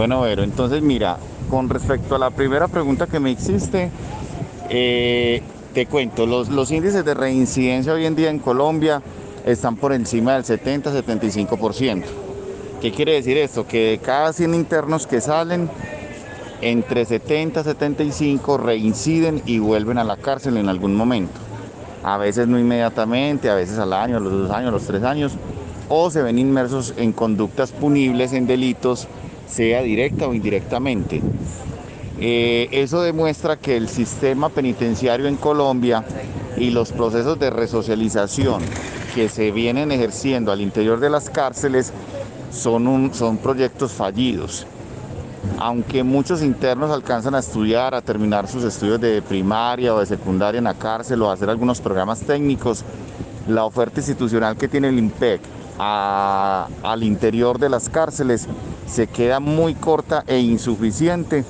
Bueno, Vero, entonces mira, con respecto a la primera pregunta que me hiciste, eh, te cuento, los, los índices de reincidencia hoy en día en Colombia están por encima del 70-75%. ¿Qué quiere decir esto? Que de cada 100 internos que salen, entre 70 y 75 reinciden y vuelven a la cárcel en algún momento. A veces no inmediatamente, a veces al año, a los dos años, a los tres años, o se ven inmersos en conductas punibles, en delitos, sea directa o indirectamente. Eh, eso demuestra que el sistema penitenciario en Colombia y los procesos de resocialización que se vienen ejerciendo al interior de las cárceles son, son proyectos fallidos. Aunque muchos internos alcanzan a estudiar, a terminar sus estudios de primaria o de secundaria en la cárcel o a hacer algunos programas técnicos, la oferta institucional que tiene el IMPEC al interior de las cárceles. Se queda muy corta e insuficiente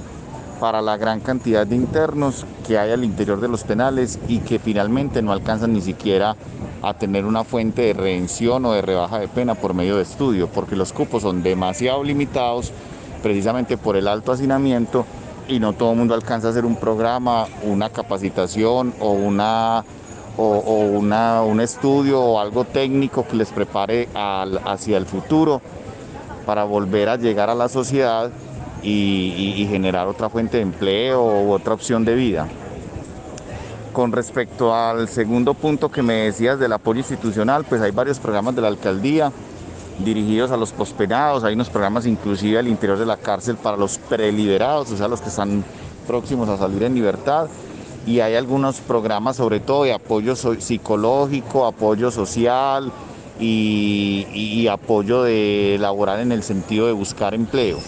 para la gran cantidad de internos que hay al interior de los penales y que finalmente no alcanzan ni siquiera a tener una fuente de redención o de rebaja de pena por medio de estudio, porque los cupos son demasiado limitados precisamente por el alto hacinamiento y no todo el mundo alcanza a hacer un programa, una capacitación o una o, una, un estudio o algo técnico que les prepare hacia el futuro para volver a llegar a la sociedad y, y generar otra fuente de empleo u otra opción de vida. Con respecto al segundo punto que me decías del apoyo institucional, pues hay varios programas de la alcaldía dirigidos a los pospenados, hay unos programas inclusive al interior de la cárcel para los preliberados, o sea, los que están próximos a salir en libertad, y hay algunos programas sobre todo de apoyo psicológico, apoyo social y, apoyo de laboral en el sentido de buscar empleo.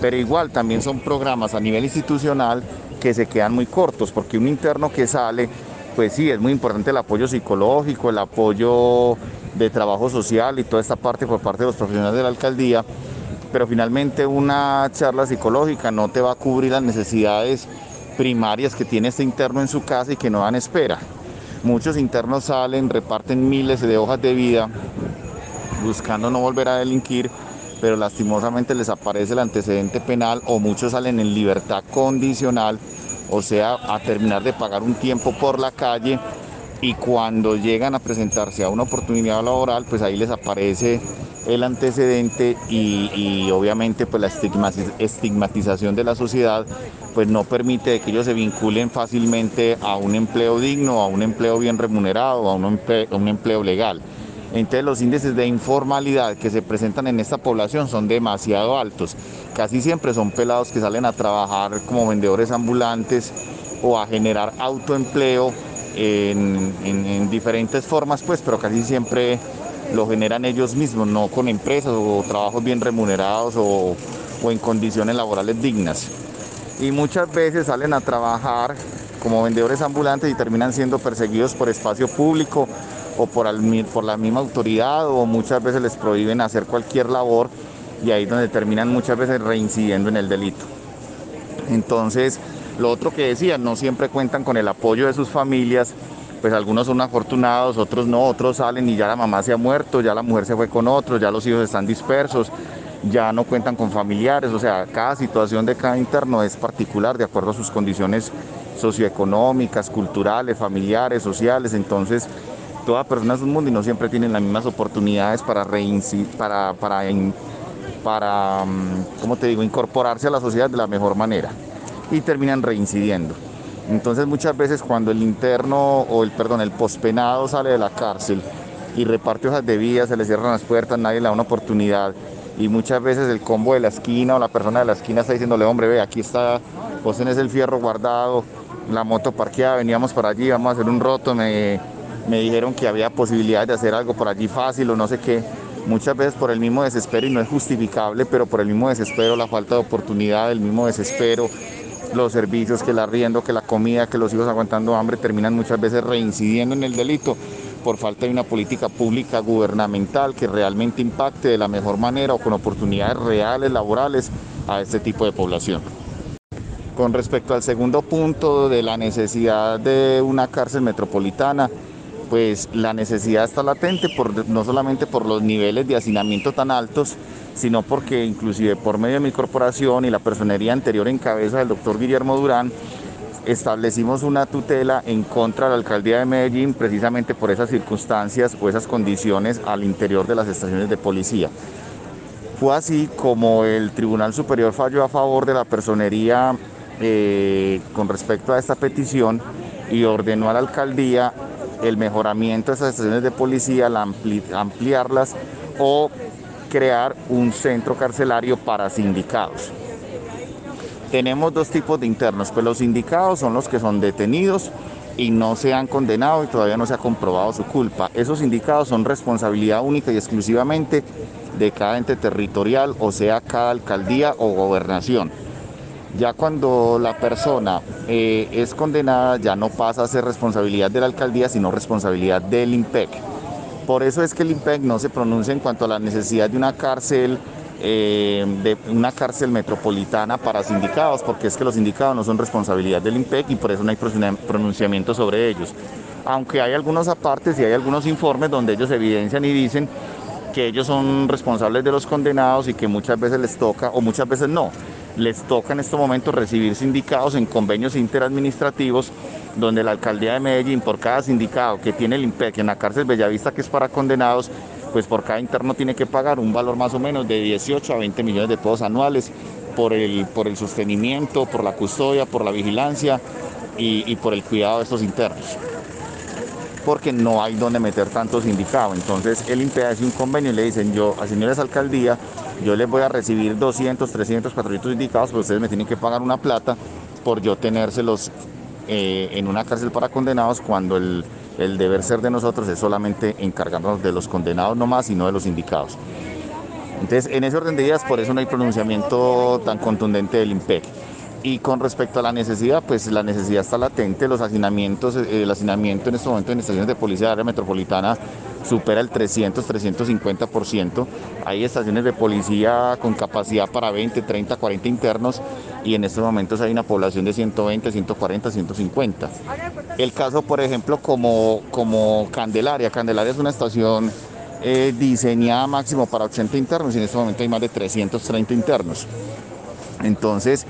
Pero igual también son programas a nivel institucional que se quedan muy cortos, porque un interno que sale, pues sí, es muy importante el apoyo psicológico, el apoyo de trabajo social y toda esta parte por parte de los profesionales de la alcaldía, pero finalmente una charla psicológica no te va a cubrir las necesidades primarias que tiene este interno en su casa y que no dan espera. Muchos internos salen, reparten miles de hojas de vida buscando no volver a delinquir, pero lastimosamente les aparece el antecedente penal o muchos salen en libertad condicional, o sea, a terminar de pagar un tiempo por la calle y cuando llegan a presentarse a una oportunidad laboral, pues ahí les aparece el antecedente y, obviamente pues la estigmatización de la sociedad pues no permite que ellos se vinculen fácilmente a un empleo digno, a un empleo bien remunerado, a un empleo, legal. Entonces los índices de informalidad que se presentan en esta población son demasiado altos. Casi siempre son pelados que salen a trabajar como vendedores ambulantes o a generar autoempleo en, diferentes formas, pues, pero casi siempre lo generan ellos mismos, no con empresas o trabajos bien remunerados o, en condiciones laborales dignas. Y muchas veces salen a trabajar como vendedores ambulantes y terminan siendo perseguidos por espacio público o por, por la misma autoridad o muchas veces les prohíben hacer cualquier labor y ahí es donde terminan muchas veces reincidiendo en el delito. Entonces, lo otro que decía, no siempre cuentan con el apoyo de sus familias, pues algunos son afortunados, otros no, otros salen y ya la mamá se ha muerto, ya la mujer se fue con otros, ya los hijos están dispersos, ya no cuentan con familiares, o sea, cada situación de cada interno es particular de acuerdo a sus condiciones socioeconómicas, culturales, familiares, sociales, entonces toda persona es un mundo y no siempre tienen las mismas oportunidades para para, para, para, mm, ¿cómo te digo?, incorporarse a la sociedad de la mejor manera y terminan reincidiendo. Entonces muchas veces cuando el interno o el perdón, el pospenado sale de la cárcel y reparte hojas de vida, se le cierran las puertas, nadie le da una oportunidad y muchas veces el combo de la esquina o la persona de la esquina está diciéndole, hombre, ve, aquí está, vos tenés el fierro guardado, la moto parqueada, veníamos por allí, vamos a hacer un roto, me, me dijeron que había posibilidad de hacer algo por allí fácil o no sé qué. Muchas veces por el mismo desespero, y no es justificable, pero por el mismo desespero, la falta de oportunidad, el mismo desespero, los servicios, que el arriendo, que la comida, que los hijos aguantando hambre, terminan muchas veces reincidiendo en el delito por falta de una política pública gubernamental que realmente impacte de la mejor manera o con oportunidades reales laborales a este tipo de población. Con respecto al segundo punto de la necesidad de una cárcel metropolitana, pues la necesidad está latente por, no solamente por los niveles de hacinamiento tan altos, sino porque inclusive por medio de mi corporación y la personería anterior en cabeza del doctor Guillermo Durán, establecimos una tutela en contra de la alcaldía de Medellín precisamente por esas circunstancias o esas condiciones al interior de las estaciones de policía. Fue así como el Tribunal Superior falló a favor de la personería eh, con respecto a esta petición y ordenó a la alcaldía el mejoramiento de esas estaciones de policía, ampliarlas o crear un centro carcelario para sindicados. Tenemos dos tipos de internos, pues los sindicados son los que son detenidos y no se han condenado y todavía no se ha comprobado su culpa. Esos sindicados son responsabilidad única y exclusivamente de cada ente territorial, o sea, cada alcaldía o gobernación. Ya cuando la persona eh, es condenada ya no pasa a ser responsabilidad de la alcaldía, sino responsabilidad del IMPEC. Por eso es que el IMPEC no se pronuncia en cuanto a la necesidad de una cárcel, eh, de una cárcel metropolitana para sindicados, porque es que los sindicados no son responsabilidad del IMPEC y por eso no hay pronunciamiento sobre ellos. Aunque hay algunos apartes y hay algunos informes donde ellos evidencian y dicen que ellos son responsables de los condenados y que muchas veces les toca, o muchas veces no, les toca en estos momentos recibir sindicados en convenios interadministrativos donde la alcaldía de Medellín por cada sindicado que tiene el IMPEC en la cárcel Bellavista que es para condenados, pues por cada interno tiene que pagar un valor más o menos de 18 a 20 millones de pesos anuales por el, por el sostenimiento, por la custodia, por la vigilancia y, por el cuidado de estos internos porque no hay donde meter tanto sindicado. Entonces el INPE hace un convenio y le dicen yo, a señores alcaldía, yo les voy a recibir 200, 300, 400 sindicados, pero ustedes me tienen que pagar una plata por yo tenérselos eh, en una cárcel para condenados cuando el, el, deber ser de nosotros es solamente encargarnos de los condenados nomás y no de los sindicados. Entonces, en ese orden de ideas, por eso no hay pronunciamiento tan contundente del IMPEC. Y con respecto a la necesidad, pues la necesidad está latente, los hacinamientos, eh, el hacinamiento en este momento en estaciones de policía de área metropolitana supera el 300-350%. Hay estaciones de policía con capacidad para 20, 30, 40 internos y en estos momentos hay una población de 120, 140, 150. El caso, por ejemplo, como, como Candelaria. Candelaria es una estación eh, diseñada máximo para 80 internos y en este momento hay más de 330 internos. Entonces,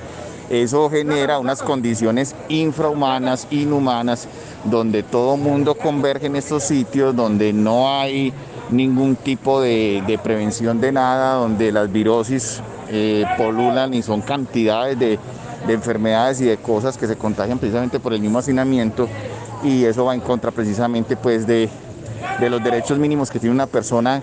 eso genera unas condiciones infrahumanas, inhumanas, donde todo mundo converge en estos sitios, donde no hay ningún tipo de, prevención de nada, donde las virosis eh, polulan y son cantidades de, enfermedades y de cosas que se contagian precisamente por el mismo hacinamiento y eso va en contra precisamente pues de, de los derechos mínimos que tiene una persona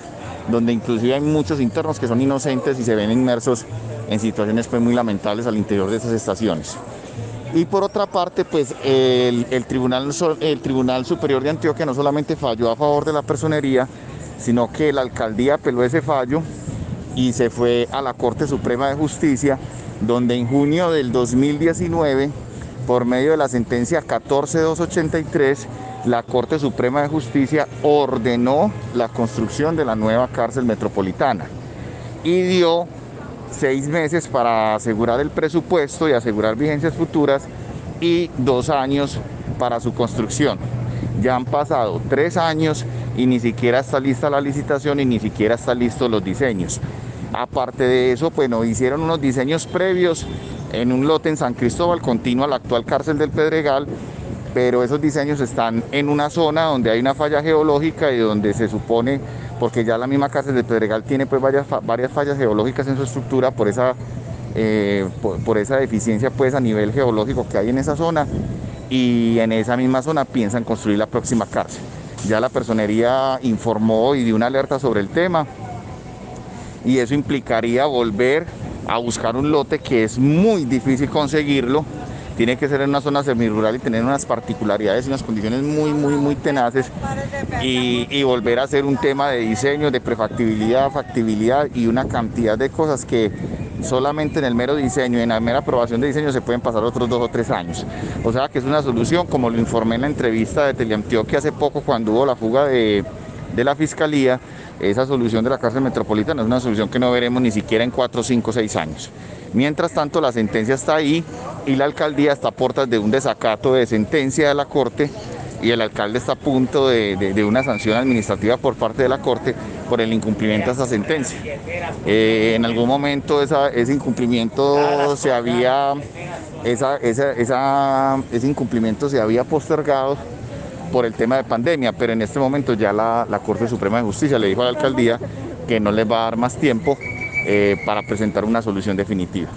donde inclusive hay muchos internos que son inocentes y se ven inmersos en situaciones pues, muy lamentables al interior de esas estaciones. Y por otra parte, pues el, Tribunal, el Tribunal Superior de Antioquia no solamente falló a favor de la personería, sino que la alcaldía apeló ese fallo y se fue a la Corte Suprema de Justicia, donde en junio del 2019, por medio de la sentencia 14283, la Corte Suprema de Justicia ordenó la construcción de la nueva cárcel metropolitana y dio seis meses para asegurar el presupuesto y asegurar vigencias futuras y dos años para su construcción. Ya han pasado tres años y ni siquiera está lista la licitación y ni siquiera están listos los diseños. Aparte de eso, pues nos hicieron unos diseños previos en un lote en San Cristóbal, continuo a la actual cárcel del Pedregal, pero esos diseños están en una zona donde hay una falla geológica y donde se supone porque ya la misma cárcel de Pedregal tiene pues varias, varias fallas geológicas en su estructura por esa, eh, por, esa deficiencia pues a nivel geológico que hay en esa zona y en esa misma zona piensan construir la próxima cárcel. Ya la personería informó y dio una alerta sobre el tema y eso implicaría volver a buscar un lote que es muy difícil conseguirlo tiene que ser en una zona semirural y tener unas particularidades y unas condiciones muy, muy, muy tenaces y, volver a hacer un tema de diseño, de prefactibilidad, factibilidad y una cantidad de cosas que solamente en el mero diseño y en la mera aprobación de diseño se pueden pasar otros dos o tres años. O sea que es una solución, como lo informé en la entrevista de Teleantioquia hace poco cuando hubo la fuga de, de la fiscalía, esa solución de la cárcel metropolitana es una solución que no veremos ni siquiera en cuatro, cinco, seis años. Mientras tanto, la sentencia está ahí y la alcaldía está a puertas de un desacato de sentencia de la Corte y el alcalde está a punto de, una sanción administrativa por parte de la Corte por el incumplimiento de esa sentencia. Eh, en algún momento ese incumplimiento se había, esa, esa, ese incumplimiento se había postergado por el tema de pandemia, pero en este momento ya la, la Corte Suprema de Justicia le dijo a la alcaldía que no les va a dar más tiempo eh, para presentar una solución definitiva.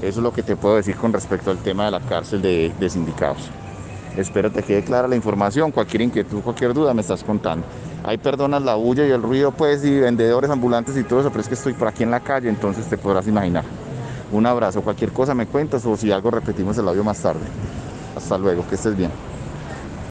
Eso es lo que te puedo decir con respecto al tema de la cárcel de, de sindicados. Espero te quede clara la información. Cualquier inquietud, cualquier duda me estás contando. Ahí perdonas la bulla y el ruido, pues, y vendedores ambulantes y todo eso, pero es que estoy por aquí en la calle, entonces te podrás imaginar. Un abrazo. Cualquier cosa me cuentas o si algo repetimos el audio más tarde. Hasta luego, que estés bien.